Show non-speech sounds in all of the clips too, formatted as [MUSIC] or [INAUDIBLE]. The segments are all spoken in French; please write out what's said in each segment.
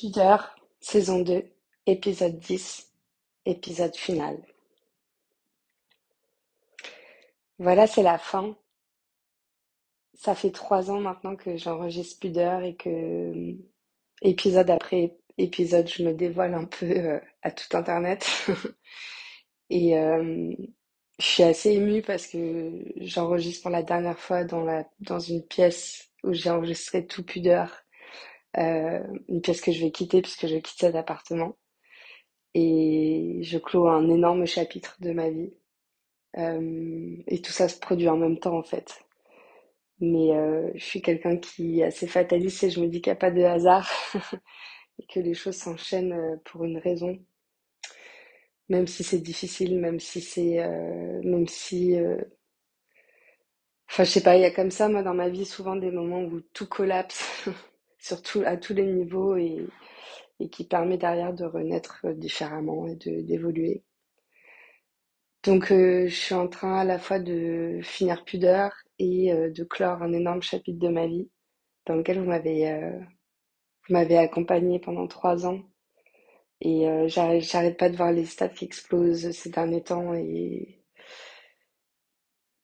Pudeur, saison 2, épisode 10, épisode final. Voilà, c'est la fin. Ça fait trois ans maintenant que j'enregistre Pudeur et que épisode après épisode, je me dévoile un peu euh, à tout Internet. [LAUGHS] et euh, je suis assez émue parce que j'enregistre pour la dernière fois dans, dans une pièce où j'ai enregistré tout Pudeur euh, une pièce que je vais quitter puisque je quitte cet appartement. Et je clôt un énorme chapitre de ma vie. Euh, et tout ça se produit en même temps en fait. Mais euh, je suis quelqu'un qui est assez fataliste et je me dis qu'il n'y a pas de hasard [LAUGHS] et que les choses s'enchaînent pour une raison. Même si c'est difficile, même si c'est, même si, enfin je sais pas, il y a comme ça moi dans ma vie souvent des moments où tout collapse [LAUGHS] surtout à tous les niveaux et, qui permet derrière de renaître euh, différemment et d'évoluer. Donc euh, je suis en train à la fois de finir Pudeur et euh, de clore un énorme chapitre de ma vie dans lequel vous m'avez accompagné pendant trois ans et j'arrête pas de voir les stats qui explosent ces derniers temps et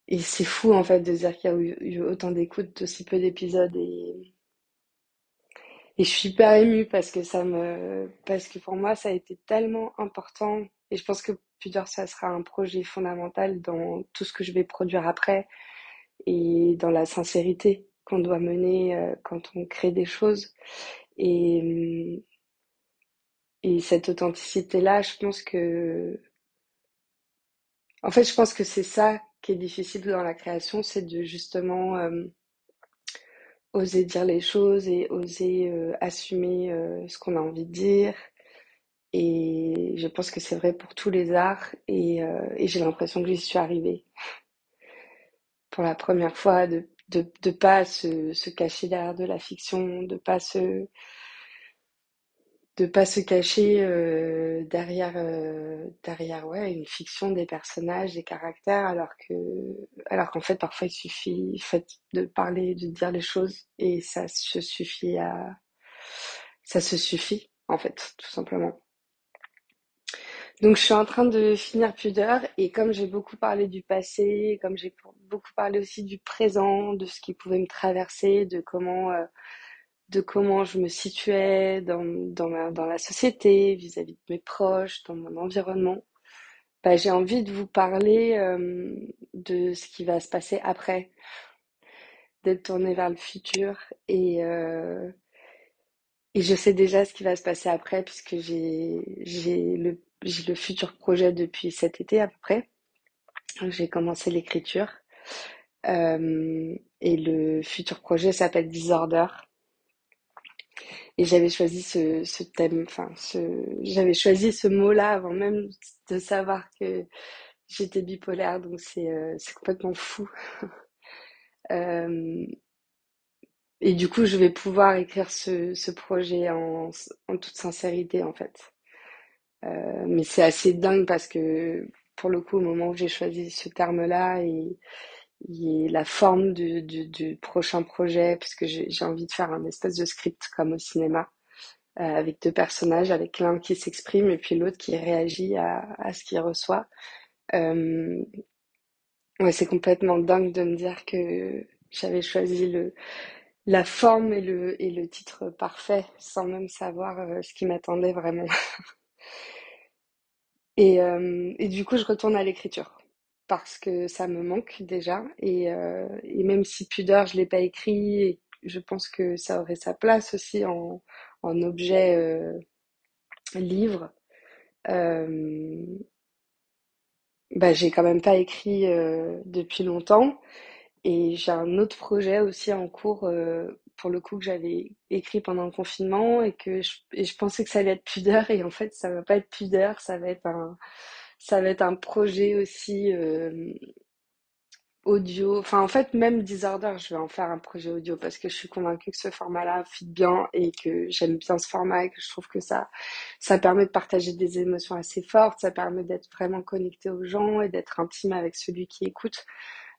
et c'est fou en fait de dire qu'il y a eu autant d'écoutes, aussi peu d'épisodes et et je suis hyper émue parce que ça me, parce que pour moi, ça a été tellement important. Et je pense que Pudeur, ça sera un projet fondamental dans tout ce que je vais produire après et dans la sincérité qu'on doit mener euh, quand on crée des choses. Et, et cette authenticité-là, je pense que, en fait, je pense que c'est ça qui est difficile dans la création, c'est de justement euh, oser dire les choses et oser euh, assumer euh, ce qu'on a envie de dire. Et je pense que c'est vrai pour tous les arts et, euh, j'ai l'impression que j'y suis arrivée. [LAUGHS] Pour la première fois, de de, de pas se, se cacher derrière de la fiction, de pas se de pas se cacher euh, derrière euh, derrière ouais une fiction des personnages des caractères alors que alors qu'en fait parfois il suffit fait de parler de dire les choses et ça se suffit à ça se suffit en fait tout simplement. Donc je suis en train de finir Pudeur et comme j'ai beaucoup parlé du passé comme j'ai beaucoup parlé aussi du présent de ce qui pouvait me traverser de comment euh, de comment je me situais dans, dans, la société, vis-à-vis de mes proches, dans mon environnement, bah, j'ai envie de vous parler euh, de ce qui va se passer après, d'être tournée vers le futur et, euh, je sais déjà ce qui va se passer après puisque j'ai le futur projet depuis cet été à peu près. J'ai commencé l'écriture euh, et le futur projet s'appelle Disorder. Et j'avais choisi ce, ce thème, enfin, ce, j'avais choisi ce mot-là avant même de savoir que j'étais bipolaire, donc c'est euh, complètement fou. [LAUGHS] euh, et du coup, je vais pouvoir écrire ce, ce projet en, en toute sincérité, en fait. Euh, mais c'est assez dingue parce que, pour le coup, au moment où j'ai choisi ce terme-là, et et la forme du, prochain projet, puisque j'ai envie de faire un espèce de script comme au cinéma, euh, avec deux personnages, avec l'un qui s'exprime et puis l'autre qui réagit à, ce qu'il reçoit. Euh, ouais, c'est complètement dingue de me dire que j'avais choisi le, la forme et le, et le titre parfait sans même savoir euh, ce qui m'attendait vraiment. [LAUGHS] et, et du coup, je retourne à l'écriture parce que ça me manque déjà. Et, euh, et même si Pudeur, je l'ai pas écrit, et je pense que ça aurait sa place aussi en, en objet euh, livre. Euh, bah, j'ai quand même pas écrit euh, depuis longtemps. Et j'ai un autre projet aussi en cours, euh, pour le coup, que j'avais écrit pendant le confinement et que je, et je pensais que ça allait être pudeur. Et en fait, ça va pas être pudeur, ça va être un, ça va être un projet aussi euh, audio. Enfin, en fait, même Disorder, je vais en faire un projet audio parce que je suis convaincue que ce format-là fit bien et que j'aime bien ce format et que je trouve que ça, ça permet de partager des émotions assez fortes, ça permet d'être vraiment connecté aux gens et d'être intime avec celui qui écoute.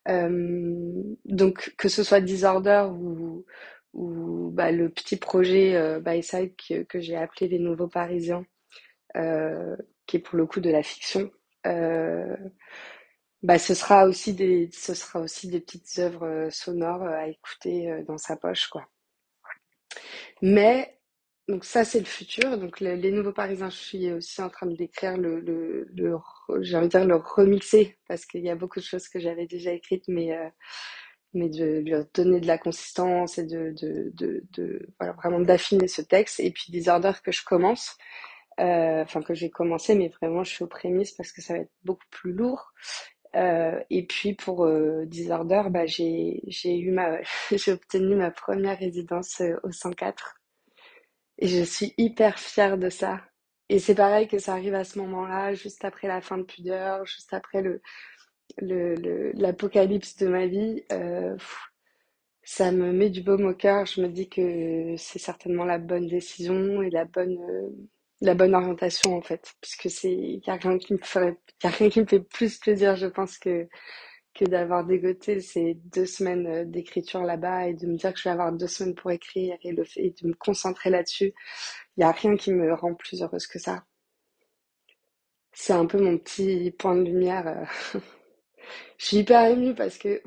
Euh, donc, que ce soit Disorder ou, où bah, le petit projet euh, side que, que j'ai appelé Les Nouveaux Parisiens, euh, qui est pour le coup de la fiction, euh, bah, ce sera aussi des, ce sera aussi des petites œuvres euh, sonores à écouter dans sa poche, quoi. Mais donc ça c'est le futur. Donc les nouveaux Parisiens, je suis aussi en train de l'écrire, le, j'ai envie de dire le remixer parce qu'il y a beaucoup de choses que j'avais déjà écrites, mais euh, mais de lui donner de la consistance et de, de, de, vraiment d'affiner ce texte. Et puis Disorder que je commence, euh, enfin que j'ai commencé, mais vraiment je suis aux prémices parce que ça va être beaucoup plus lourd. Euh, et puis pour euh, Disorder, bah, j'ai eu ma [LAUGHS] j'ai obtenu ma première résidence euh, au 104 et je suis hyper fière de ça. Et c'est pareil que ça arrive à ce moment-là, juste après la fin de Pudeur, juste après le l'apocalypse de ma vie. Euh, ça me met du baume au cœur. Je me dis que c'est certainement la bonne décision et la bonne euh, la bonne orientation en fait, puisque c'est y a rien qui me a rien qui me fait plus plaisir, je pense que que d'avoir dégoté ces deux semaines euh, d'écriture là-bas et de me dire que je vais avoir deux semaines pour écrire et de me concentrer là-dessus. Il n'y a rien qui me rend plus heureuse que ça. C'est un peu mon petit point de lumière. Euh. [LAUGHS] je suis hyper émue parce que...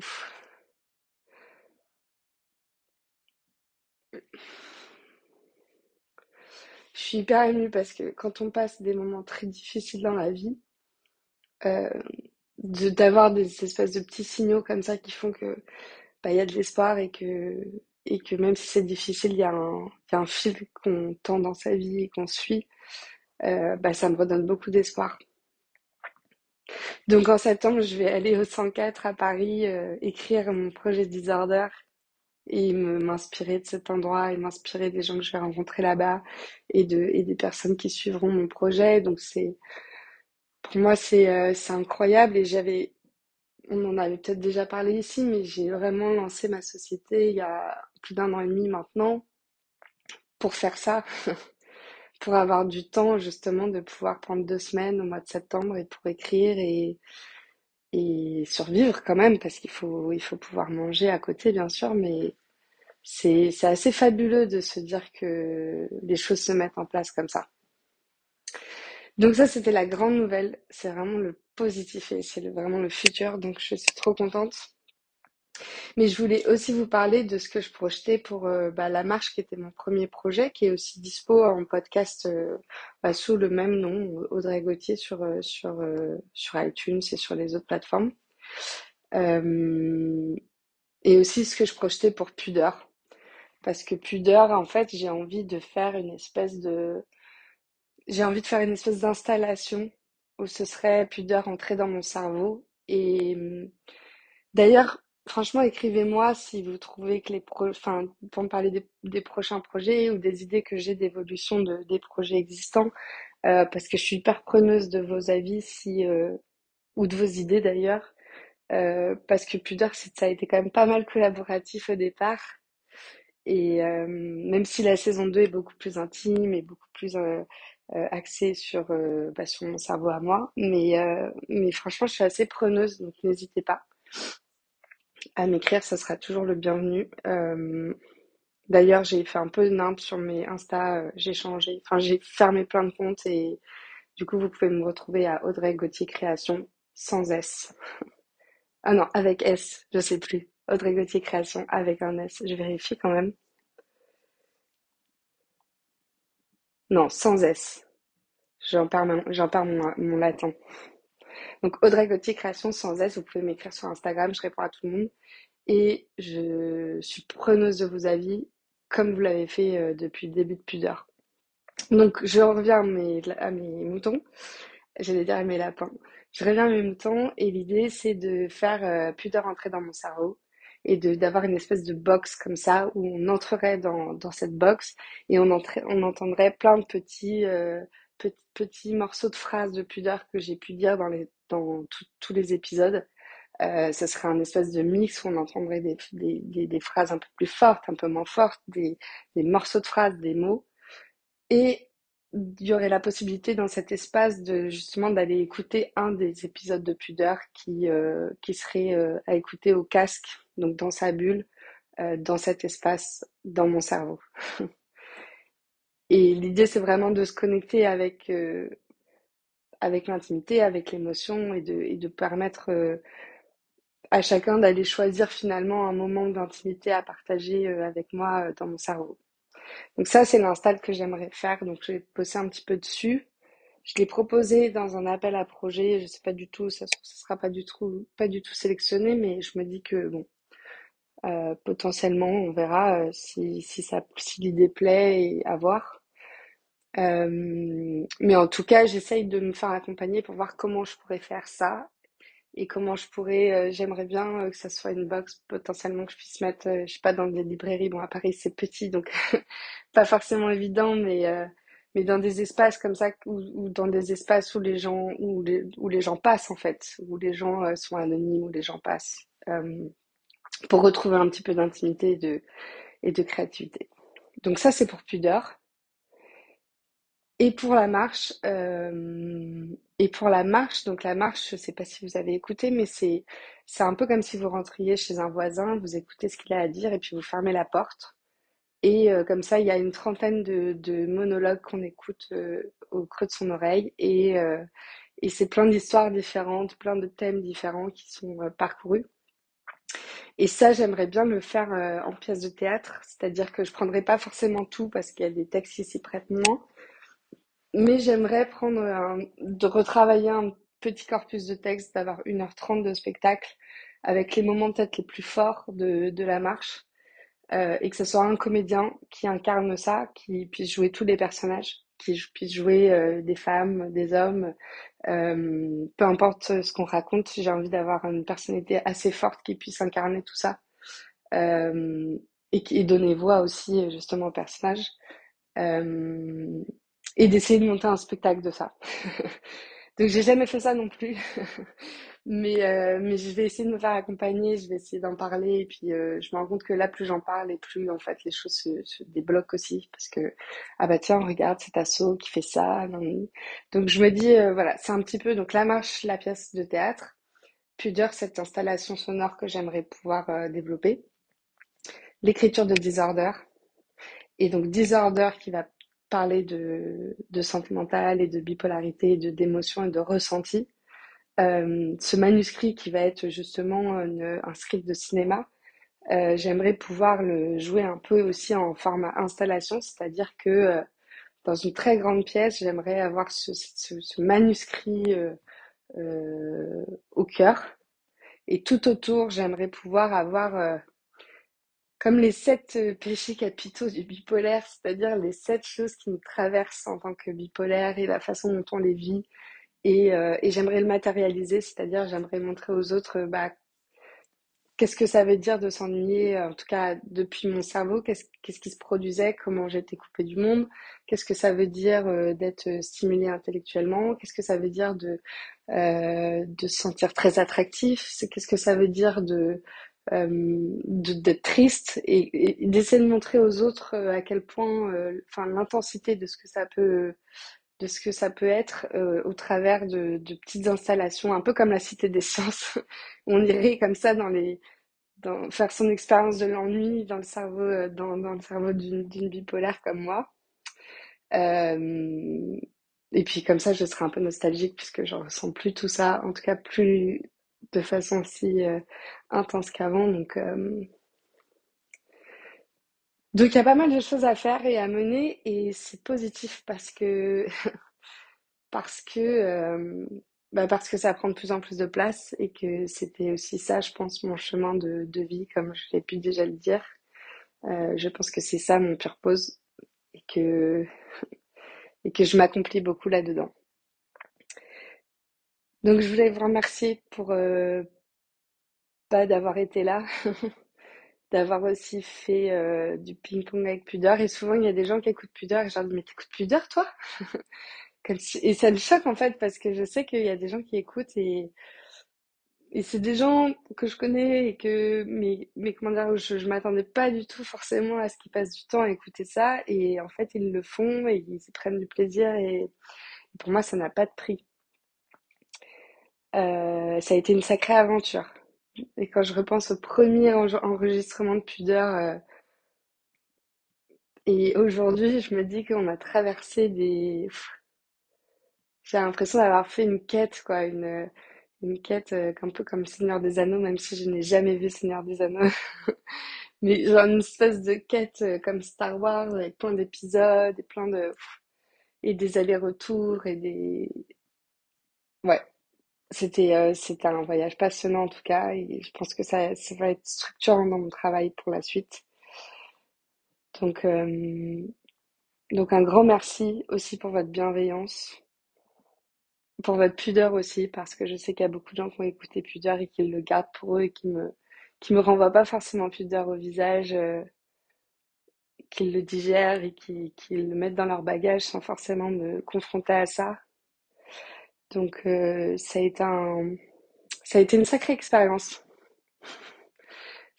Je suis hyper émue parce que quand on passe des moments très difficiles dans la vie, euh, d'avoir des espèces de petits signaux comme ça qui font que bah, il y a de l'espoir et que et que même si c'est difficile, il y a un, y a un fil qu'on tend dans sa vie et qu'on suit, euh, bah, ça me redonne beaucoup d'espoir. Donc en septembre, je vais aller au 104 à Paris euh, écrire mon projet Disorder et m'inspirer de cet endroit et m'inspirer des gens que je vais rencontrer là-bas et de et des personnes qui suivront mon projet. Donc c'est pour moi, c'est euh, incroyable et j'avais, on en avait peut-être déjà parlé ici, mais j'ai vraiment lancé ma société il y a plus d'un an et demi maintenant pour faire ça, [LAUGHS] pour avoir du temps justement de pouvoir prendre deux semaines au mois de septembre et pour écrire et, et survivre quand même parce qu'il faut, il faut pouvoir manger à côté bien sûr, mais c'est, assez fabuleux de se dire que les choses se mettent en place comme ça. Donc ça, c'était la grande nouvelle. C'est vraiment le positif et c'est vraiment le futur. Donc je suis trop contente. Mais je voulais aussi vous parler de ce que je projetais pour euh, bah, La Marche, qui était mon premier projet, qui est aussi dispo en podcast euh, bah, sous le même nom, Audrey Gauthier, sur, euh, sur, sur iTunes et sur les autres plateformes. et aussi ce que je projetais pour Pudeur. Parce que Pudeur, en fait, j'ai envie de faire une espèce de j'ai envie de faire une espèce d'installation où ce serait pudeur entrer dans mon cerveau. Et d'ailleurs, franchement, écrivez-moi si vous trouvez que les pro enfin, pour me parler des, prochains projets ou des idées que j'ai d'évolution de, des projets existants, euh, parce que je suis hyper preneuse de vos avis euh, ou de vos idées d'ailleurs, euh, parce que Pudeur, ça a été quand même pas mal collaboratif au départ. Et même si la saison 2 est beaucoup plus intime et beaucoup plus euh, axé sur, bah, sur mon cerveau à moi. Mais, mais franchement, je suis assez preneuse, donc n'hésitez pas à m'écrire, ça sera toujours le bienvenu. D'ailleurs, j'ai fait un peu de nimp sur mes Insta, j'ai changé, enfin j'ai fermé plein de comptes et du coup vous pouvez me retrouver à Audrey Gauthier Création sans S. [LAUGHS] ah non, avec S, je sais plus. Audrey Gauthier Création avec un S, je vérifie quand même. Non, sans S. J'en perds, mon, mon, latin. Donc Audrey Gauthier Création sans S, vous pouvez m'écrire sur Instagram, je réponds à tout le monde. Et je suis preneuse de vos avis, comme vous l'avez fait euh, depuis le début de Pudeur. Donc je reviens à mes, moutons, j'allais dire à mes lapins. Je reviens à mes moutons et l'idée c'est de faire euh, Pudeur entrer dans mon cerveau et d'avoir une espèce de box comme ça où on entrerait dans, cette box et on entendrait plein de petits, euh, petits, morceaux de phrases de pudeur que j'ai pu dire dans, tous les épisodes. Euh, ce serait un espèce de mix où on entendrait des, phrases un peu plus fortes, un peu moins fortes, des, des morceaux de phrases, des mots. Et il y aurait la possibilité dans cet espace de justement d'aller écouter un des épisodes de pudeur qui, euh, qui serait euh, à écouter au casque donc dans sa bulle, dans cet espace, dans mon cerveau. [LAUGHS] Et l'idée, c'est vraiment de se connecter avec, avec l'intimité, avec l'émotion et de, et de permettre à chacun d'aller choisir finalement un moment d'intimité à partager avec moi dans mon cerveau. Donc ça, c'est l'install que j'aimerais faire. Donc je vais bosser un petit peu dessus. Je l'ai proposé dans un appel à projet. Je sais pas du tout, ça ne sera pas du tout, pas du tout sélectionné, mais je me dis que bon, euh, potentiellement, on verra euh, si, si ça, si l'idée plaît et à voir. Euh, mais en tout cas, j'essaye de me faire accompagner pour voir comment je pourrais faire ça et comment je pourrais. J'aimerais bien que ça soit une box potentiellement que je puisse mettre, je sais pas, dans des librairies. Bon, à Paris, c'est petit, donc [LAUGHS] pas forcément évident, mais mais dans des espaces comme ça ou, dans des espaces où les gens où les, où les gens passent en fait, où les gens euh, sont anonymes, où les gens passent, euh, pour retrouver un petit peu d'intimité et de, créativité. Donc ça c'est pour pudeur. Et pour la marche, euh, et pour la marche, donc la marche, je sais pas si vous avez écouté, mais c'est c'est un peu comme si vous rentriez chez un voisin, vous écoutez ce qu'il a à dire et puis vous fermez la porte. Et euh, comme ça, il y a une trentaine de, monologues qu'on écoute euh, au creux de son oreille. Et c'est plein d'histoires différentes, plein de thèmes différents qui sont parcourus. Et ça, j'aimerais bien le faire en pièce de théâtre, c'est-à-dire que je prendrai pas forcément tout parce qu'il y a des textes qui s'y prêtent moins, mais j'aimerais prendre un, de retravailler un petit corpus de texte, d'avoir 1h30 de spectacle avec les moments peut-être les plus forts de, de la marche euh, et que ce soit un comédien qui incarne ça, qui puisse jouer tous les personnages, qui puisse jouer euh, des femmes, des hommes, euh, peu importe ce qu'on raconte, j'ai envie d'avoir une personnalité assez forte qui puisse incarner tout ça et qui donner voix aussi justement au personnage et d'essayer de monter un spectacle de ça. [LAUGHS] Donc j'ai jamais fait ça non plus. [LAUGHS] mais, euh, mais je vais essayer de me faire accompagner, je vais essayer d'en parler. Et puis euh, je me rends compte que là, plus j'en parle et plus en fait les choses se, débloquent aussi. Parce que, ah bah tiens, regarde cet assaut qui fait ça. Donc je me dis, euh, voilà, c'est un petit peu donc la marche, la pièce de théâtre. Pudeur, cette installation sonore que j'aimerais pouvoir euh, développer. L'écriture de Disorder. Et donc Disorder qui va parler de, de santé mentale et de bipolarité, de d'émotions et de ressenti. Euh, ce manuscrit qui va être justement un script de cinéma, euh, j'aimerais pouvoir le jouer un peu aussi en format installation, c'est-à-dire que euh, dans une très grande pièce, j'aimerais avoir ce, manuscrit au cœur. Et tout autour, j'aimerais pouvoir avoir comme les sept péchés capitaux du bipolaire, c'est-à-dire les sept choses qui nous traversent en tant que bipolaire et la façon dont on les vit. Et, euh, et j'aimerais le matérialiser, c'est-à-dire j'aimerais montrer aux autres bah, qu'est-ce que ça veut dire de s'ennuyer, en tout cas depuis mon cerveau, qu'est-ce qu'est-ce qui se produisait, comment j'étais coupée du monde, qu'est-ce que ça veut dire euh, d'être stimulé intellectuellement, qu'est-ce que ça veut dire de, euh, de se sentir très attractif, qu'est-ce que ça veut dire de euh, d'être triste et, d'essayer de montrer aux autres euh, à quel point, euh, enfin l'intensité de ce que ça peut, de ce que ça peut être au travers de, de, petites installations, un peu comme la Cité des Sciences. [LAUGHS] On irait comme ça dans les, dans, faire son expérience de l'ennui dans le cerveau, dans, dans le cerveau d'une bipolaire comme moi. Euh, et puis comme ça, je serai un peu nostalgique puisque je ressens plus tout ça, en tout cas plus de façon aussi euh, intense qu'avant. Donc, euh, donc il y a pas mal de choses à faire et à mener et c'est positif parce que [LAUGHS] parce que euh, bah parce que ça prend de plus en plus de place et que c'était aussi ça, je pense, mon chemin de, de vie, comme je l'ai pu déjà le dire. je pense que c'est ça mon purpose et que [LAUGHS] et que je m'accomplis beaucoup là-dedans. Donc je voulais vous remercier pour euh, pas d'avoir été là, [LAUGHS] d'avoir aussi fait euh, du ping-pong avec pudeur. Et souvent il y a des gens qui écoutent pudeur et je leur mais t'écoutes pudeur toi? [LAUGHS] Et ça me choque en fait parce que je sais qu'il y a des gens qui écoutent et et c'est des gens que je connais et que mais mais comment dire je, je m'attendais pas du tout forcément à ce qu'ils passent du temps à écouter ça et en fait ils le font et ils prennent du plaisir et pour moi ça n'a pas de prix. Euh, ça a été une sacrée aventure. Et quand je repense au premier enregistrement de pudeur, euh, et aujourd'hui, je me dis qu'on a traversé des... J'ai l'impression d'avoir fait une quête, quoi, une, une quête euh, un peu comme Seigneur des Anneaux, même si je n'ai jamais vu Seigneur des Anneaux. [LAUGHS] Mais genre une espèce de quête euh, comme Star Wars, avec plein d'épisodes et plein de... Et des allers-retours et des... Ouais, c'était euh, c'était un voyage passionnant en tout cas et je pense que ça, ça va être structurant dans mon travail pour la suite. Donc, euh, donc un grand merci aussi pour votre bienveillance, pour votre pudeur aussi, parce que je sais qu'il y a beaucoup de gens qui ont écouté pudeur et qui le gardent pour eux et qui me qui me renvoient pas forcément pudeur au visage, euh, qu'ils le digèrent et qui, qui le mettent dans leur bagage sans forcément me confronter à ça. Donc euh, ça a été un, ça a été une sacrée expérience.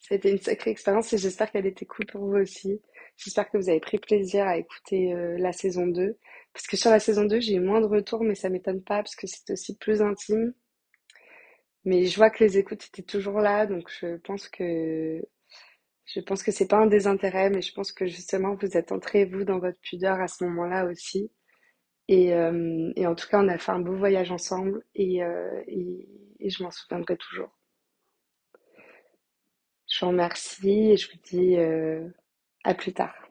Ça a été une sacrée expérience et j'espère qu'elle était cool pour vous aussi. J'espère que vous avez pris plaisir à écouter euh, la saison 2. Parce que sur la saison 2, j'ai eu moins de retours, mais ça m'étonne pas parce que c'est aussi plus intime. Mais je vois que les écoutes étaient toujours là, donc je pense que je pense que c'est pas un désintérêt, mais je pense que justement vous êtes entrés vous dans votre pudeur à ce moment-là aussi. Et, euh, et en tout cas, on a fait un beau voyage ensemble et, euh, et, je m'en souviendrai toujours. Je vous remercie et je vous dis euh, à plus tard.